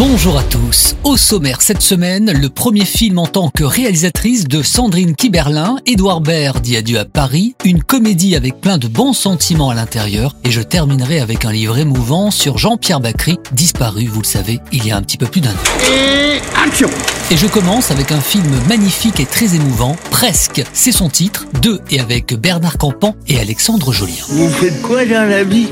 Bonjour à tous. Au sommaire cette semaine, le premier film en tant que réalisatrice de Sandrine Kiberlin, Édouard Baird dit adieu à Paris, une comédie avec plein de bons sentiments à l'intérieur, et je terminerai avec un livre émouvant sur Jean-Pierre Bacry, disparu, vous le savez, il y a un petit peu plus d'un an. Et action Et je commence avec un film magnifique et très émouvant, Presque, c'est son titre, deux et avec Bernard Campan et Alexandre Jolien. Vous faites quoi dans la vie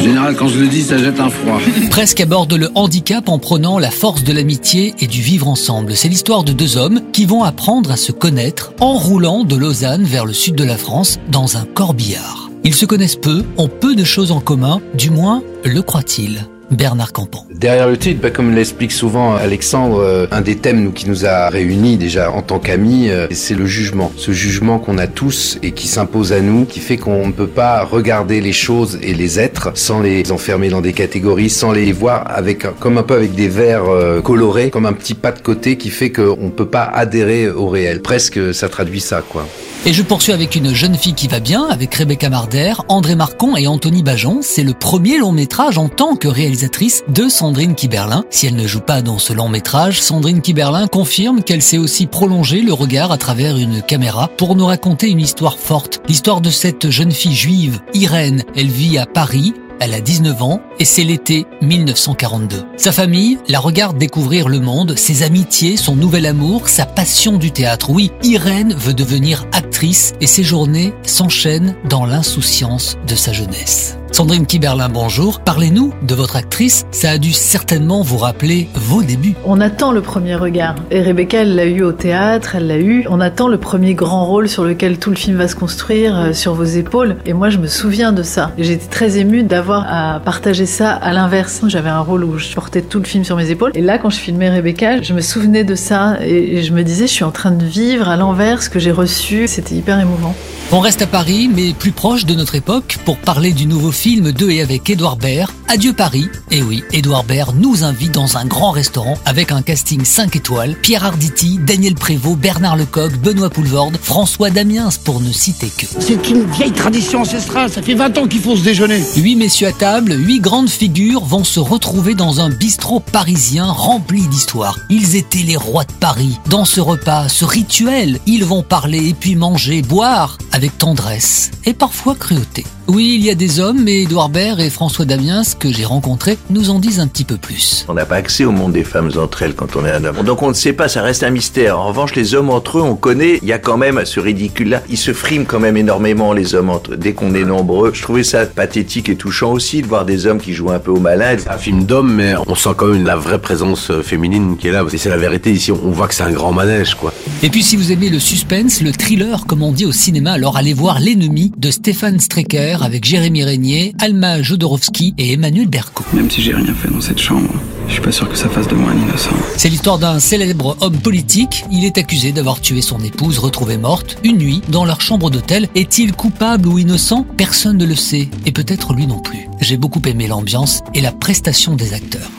En général, quand je le dis, ça jette un froid. Presque aborde le handicap en prenant la force de l'amitié et du vivre ensemble. C'est l'histoire de deux hommes qui vont apprendre à se connaître en roulant de Lausanne vers le sud de la France dans un corbillard. Ils se connaissent peu, ont peu de choses en commun, du moins le croient-ils. Bernard Campan. Derrière le titre, bah, comme l'explique souvent Alexandre, euh, un des thèmes nous, qui nous a réunis déjà en tant qu'amis, euh, c'est le jugement. Ce jugement qu'on a tous et qui s'impose à nous, qui fait qu'on ne peut pas regarder les choses et les êtres sans les enfermer dans des catégories, sans les voir avec comme un peu avec des verres euh, colorés, comme un petit pas de côté qui fait qu'on ne peut pas adhérer au réel. Presque, ça traduit ça, quoi. Et je poursuis avec une jeune fille qui va bien, avec Rebecca Marder, André Marcon et Anthony Bajon. C'est le premier long métrage en tant que réalisatrice de Sandrine Kiberlin. Si elle ne joue pas dans ce long métrage, Sandrine Kiberlin confirme qu'elle sait aussi prolonger le regard à travers une caméra pour nous raconter une histoire forte. L'histoire de cette jeune fille juive, Irène. Elle vit à Paris, elle a 19 ans et c'est l'été 1942. Sa famille la regarde découvrir le monde, ses amitiés, son nouvel amour, sa passion du théâtre. Oui, Irène veut devenir actrice et ses journées s'enchaînent dans l'insouciance de sa jeunesse. Sandrine Kiberlin, bonjour. Parlez-nous de votre actrice. Ça a dû certainement vous rappeler vos débuts. On attend le premier regard. Et Rebecca, elle l'a eu au théâtre, elle l'a eu. On attend le premier grand rôle sur lequel tout le film va se construire euh, sur vos épaules. Et moi, je me souviens de ça. J'étais très émue d'avoir à partager ça à l'inverse. J'avais un rôle où je portais tout le film sur mes épaules. Et là, quand je filmais Rebecca, je me souvenais de ça et je me disais, je suis en train de vivre à l'envers ce que j'ai reçu. C'était hyper émouvant. On reste à Paris, mais plus proche de notre époque, pour parler du nouveau film de et avec Édouard Baird, Adieu Paris. Et oui, Édouard Baird nous invite dans un grand restaurant avec un casting 5 étoiles. Pierre Arditi, Daniel Prévost, Bernard Lecoq, Benoît Poulvorde, François Damiens, pour ne citer que. C'est une vieille tradition ancestrale, ça fait 20 ans qu'il faut se déjeuner. Huit messieurs à table, huit grandes figures vont se retrouver dans un bistrot parisien rempli d'histoire. Ils étaient les rois de Paris. Dans ce repas, ce rituel, ils vont parler et puis manger, boire avec tendresse et parfois cruauté. Oui, il y a des hommes, mais Édouard Baird et François Damiens, que j'ai rencontrés, nous en disent un petit peu plus. On n'a pas accès au monde des femmes entre elles quand on est un homme. Donc on ne sait pas, ça reste un mystère. En revanche, les hommes entre eux, on connaît, il y a quand même ce ridicule-là. Ils se friment quand même énormément, les hommes entre eux, dès qu'on est nombreux. Je trouvais ça pathétique et touchant aussi de voir des hommes qui jouent un peu au malin. C'est un film d'homme, mais on sent quand même la vraie présence euh, féminine qui est là. Et c'est la vérité ici, on voit que c'est un grand manège, quoi. Et puis si vous aimez le suspense, le thriller, comme on dit au cinéma, alors allez voir L'ennemi de Stéphane Strecker avec Jérémy Régnier, Alma Jodorowsky et Emmanuel Berco. Même si j'ai rien fait dans cette chambre, je suis pas sûr que ça fasse de moi un innocent. C'est l'histoire d'un célèbre homme politique. Il est accusé d'avoir tué son épouse retrouvée morte une nuit dans leur chambre d'hôtel. Est-il coupable ou innocent? Personne ne le sait, et peut-être lui non plus. J'ai beaucoup aimé l'ambiance et la prestation des acteurs.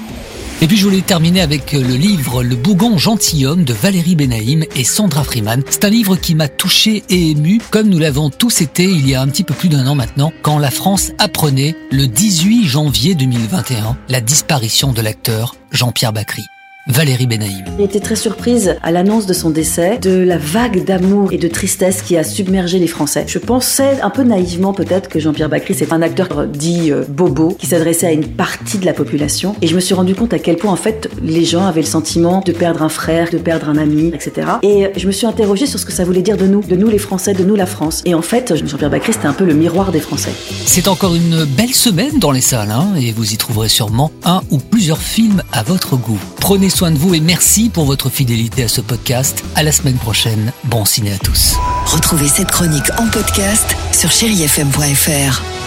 Et puis je voulais terminer avec le livre Le Bougon gentilhomme de Valérie Benaïm et Sandra Freeman. C'est un livre qui m'a touché et ému, comme nous l'avons tous été il y a un petit peu plus d'un an maintenant, quand la France apprenait, le 18 janvier 2021, la disparition de l'acteur Jean-Pierre Bacry. Valérie Benaïm. J'ai été très surprise à l'annonce de son décès, de la vague d'amour et de tristesse qui a submergé les Français. Je pensais un peu naïvement peut-être que Jean-Pierre Bacry c'est un acteur dit euh, bobo qui s'adressait à une partie de la population et je me suis rendu compte à quel point en fait les gens avaient le sentiment de perdre un frère, de perdre un ami, etc. Et je me suis interrogée sur ce que ça voulait dire de nous, de nous les Français, de nous la France. Et en fait Jean-Pierre Bacry c'était un peu le miroir des Français. C'est encore une belle semaine dans les salles hein, et vous y trouverez sûrement un ou plusieurs films à votre goût. Prenez soin de vous et merci pour votre fidélité à ce podcast. À la semaine prochaine. Bon ciné à tous. Retrouvez cette chronique en podcast sur chérifm.fr.